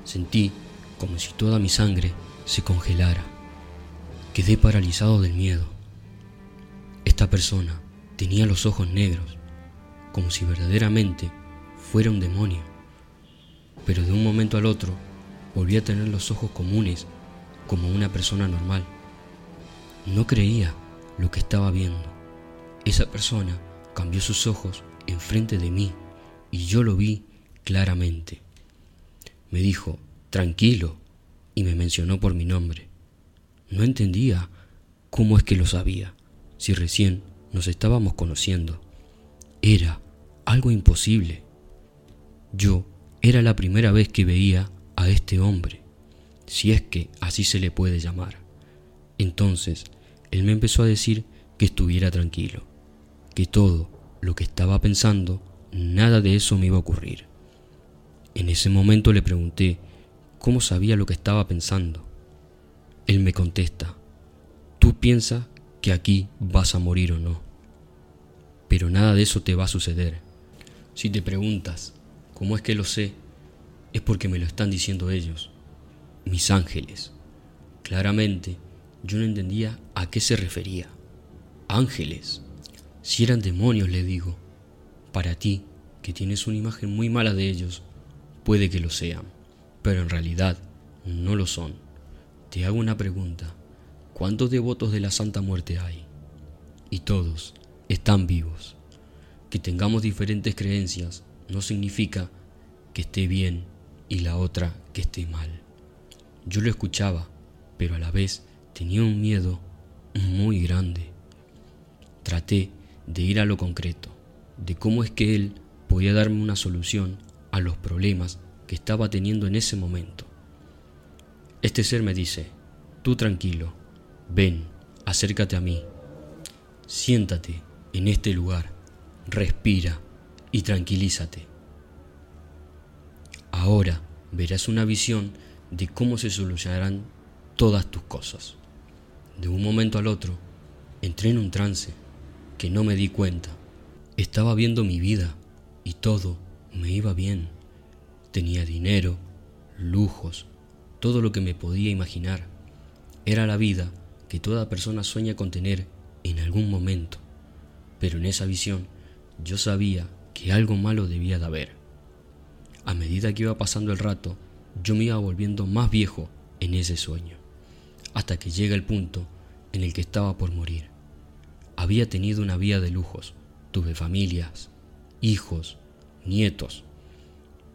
Sentí como si toda mi sangre se congelara. Quedé paralizado del miedo. Esta persona tenía los ojos negros, como si verdaderamente fuera un demonio. Pero de un momento al otro volví a tener los ojos comunes como una persona normal. No creía lo que estaba viendo. Esa persona cambió sus ojos enfrente de mí y yo lo vi claramente. Me dijo, tranquilo, y me mencionó por mi nombre. No entendía cómo es que lo sabía, si recién nos estábamos conociendo. Era algo imposible. Yo era la primera vez que veía a este hombre, si es que así se le puede llamar. Entonces, él me empezó a decir que estuviera tranquilo, que todo lo que estaba pensando, nada de eso me iba a ocurrir. En ese momento le pregunté cómo sabía lo que estaba pensando. Él me contesta, tú piensas que aquí vas a morir o no, pero nada de eso te va a suceder. Si te preguntas cómo es que lo sé, es porque me lo están diciendo ellos, mis ángeles. Claramente, yo no entendía a qué se refería. Ángeles. Si eran demonios, le digo. Para ti, que tienes una imagen muy mala de ellos, puede que lo sean pero en realidad no lo son. Te hago una pregunta. ¿Cuántos devotos de la Santa Muerte hay? Y todos están vivos. Que tengamos diferentes creencias no significa que esté bien y la otra que esté mal. Yo lo escuchaba, pero a la vez tenía un miedo muy grande. Traté de ir a lo concreto, de cómo es que él podía darme una solución a los problemas que estaba teniendo en ese momento. Este ser me dice, tú tranquilo, ven, acércate a mí, siéntate en este lugar, respira y tranquilízate. Ahora verás una visión de cómo se solucionarán todas tus cosas. De un momento al otro, entré en un trance que no me di cuenta. Estaba viendo mi vida y todo me iba bien. Tenía dinero, lujos, todo lo que me podía imaginar. Era la vida que toda persona sueña con tener en algún momento. Pero en esa visión yo sabía que algo malo debía de haber. A medida que iba pasando el rato, yo me iba volviendo más viejo en ese sueño, hasta que llega el punto en el que estaba por morir. Había tenido una vida de lujos, tuve familias, hijos, nietos,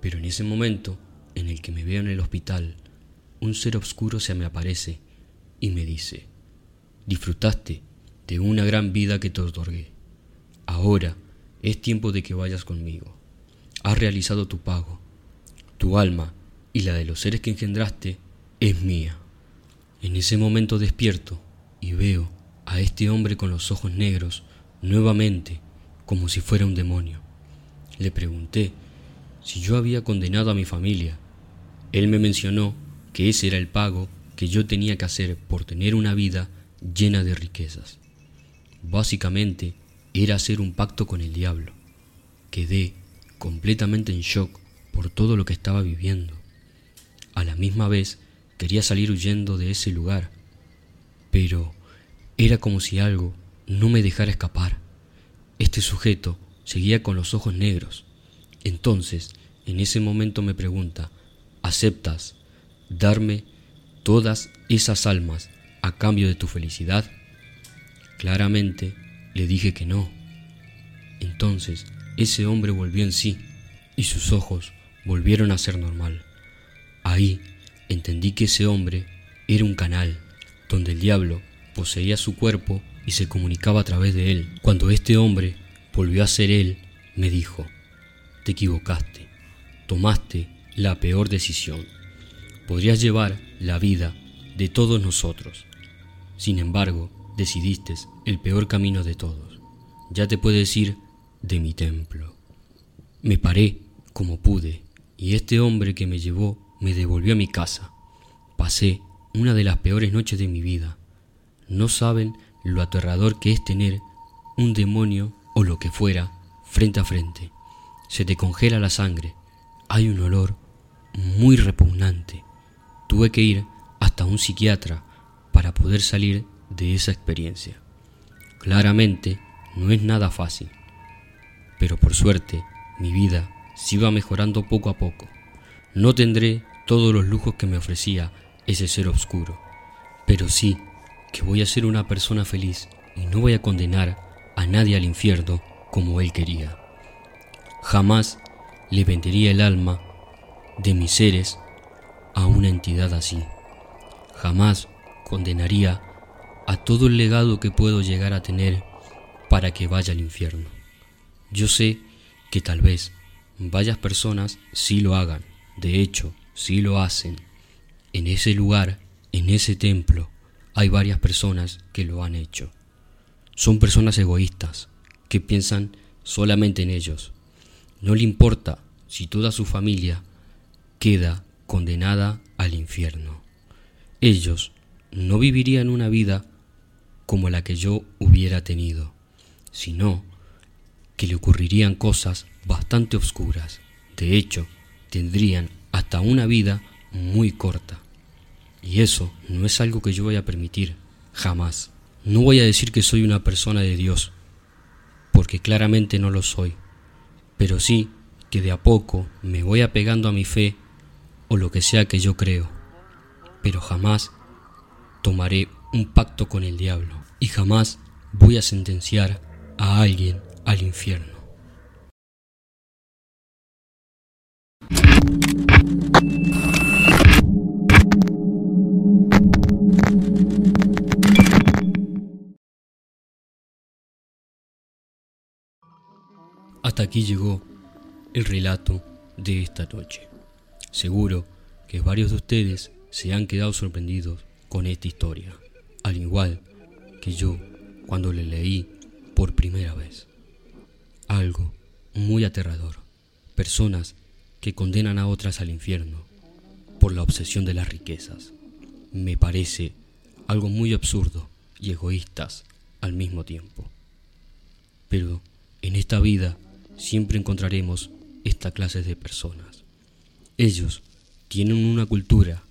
pero en ese momento en el que me veo en el hospital, un ser oscuro se me aparece y me dice, disfrutaste de una gran vida que te otorgué. Ahora es tiempo de que vayas conmigo. Has realizado tu pago. Tu alma y la de los seres que engendraste es mía. En ese momento despierto y veo a este hombre con los ojos negros nuevamente como si fuera un demonio. Le pregunté si yo había condenado a mi familia. Él me mencionó que ese era el pago que yo tenía que hacer por tener una vida llena de riquezas. Básicamente era hacer un pacto con el diablo. Quedé completamente en shock por todo lo que estaba viviendo. A la misma vez quería salir huyendo de ese lugar, pero era como si algo no me dejara escapar. Este sujeto seguía con los ojos negros. Entonces, en ese momento me pregunta, ¿aceptas darme todas esas almas a cambio de tu felicidad? Claramente le dije que no. Entonces ese hombre volvió en sí y sus ojos volvieron a ser normal. Ahí entendí que ese hombre era un canal donde el diablo poseía su cuerpo y se comunicaba a través de él. Cuando este hombre volvió a ser él, me dijo, te equivocaste, tomaste la peor decisión. Podrías llevar la vida de todos nosotros. Sin embargo, decidiste el peor camino de todos. Ya te puedes ir de mi templo. Me paré como pude y este hombre que me llevó me devolvió a mi casa. Pasé una de las peores noches de mi vida. No saben lo aterrador que es tener un demonio o lo que fuera frente a frente. Se te congela la sangre. Hay un olor muy repugnante. Tuve que ir hasta un psiquiatra para poder salir de esa experiencia. Claramente no es nada fácil, pero por suerte mi vida se iba mejorando poco a poco. No tendré todos los lujos que me ofrecía ese ser oscuro, pero sí que voy a ser una persona feliz y no voy a condenar a nadie al infierno como él quería. Jamás le vendería el alma de mis seres a una entidad así. Jamás condenaría a todo el legado que puedo llegar a tener para que vaya al infierno. Yo sé que tal vez varias personas sí lo hagan, de hecho, sí lo hacen. En ese lugar, en ese templo, hay varias personas que lo han hecho. Son personas egoístas, que piensan solamente en ellos. No le importa si toda su familia queda condenada al infierno. Ellos no vivirían una vida como la que yo hubiera tenido, sino que le ocurrirían cosas bastante oscuras. De hecho, tendrían hasta una vida muy corta. Y eso no es algo que yo voy a permitir, jamás. No voy a decir que soy una persona de Dios, porque claramente no lo soy, pero sí que de a poco me voy apegando a mi fe o lo que sea que yo creo, pero jamás tomaré un pacto con el diablo y jamás voy a sentenciar a alguien al infierno. Hasta aquí llegó el relato de esta noche. Seguro que varios de ustedes se han quedado sorprendidos con esta historia, al igual que yo cuando le leí por primera vez. Algo muy aterrador. Personas que condenan a otras al infierno por la obsesión de las riquezas. Me parece algo muy absurdo y egoístas al mismo tiempo. Pero en esta vida siempre encontraremos esta clase de personas. Ellos tienen una cultura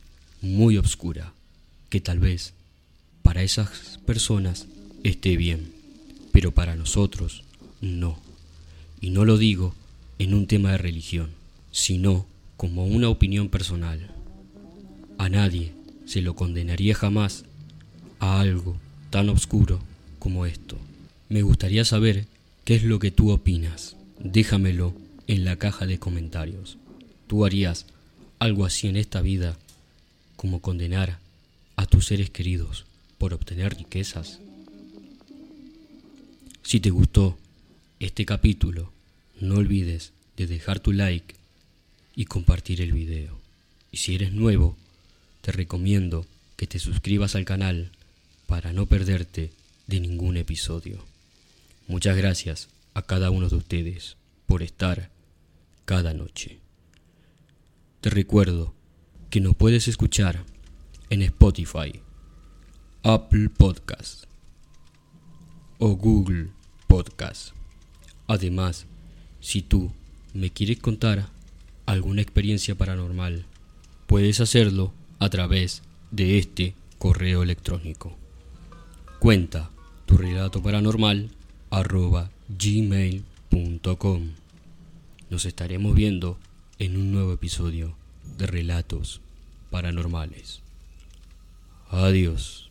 muy oscura que tal vez para esas personas esté bien, pero para nosotros no. Y no lo digo en un tema de religión, sino como una opinión personal. A nadie se lo condenaría jamás a algo tan oscuro como esto. Me gustaría saber qué es lo que tú opinas. Déjamelo en la caja de comentarios. ¿Tú harías algo así en esta vida como condenar a tus seres queridos por obtener riquezas? Si te gustó este capítulo, no olvides de dejar tu like y compartir el video. Y si eres nuevo, te recomiendo que te suscribas al canal para no perderte de ningún episodio. Muchas gracias a cada uno de ustedes por estar cada noche. Te recuerdo que nos puedes escuchar en Spotify, Apple Podcast o Google Podcast. Además, si tú me quieres contar alguna experiencia paranormal, puedes hacerlo a través de este correo electrónico. Cuenta tu relato paranormal arroba gmail.com. Nos estaremos viendo en un nuevo episodio de Relatos Paranormales. Adiós.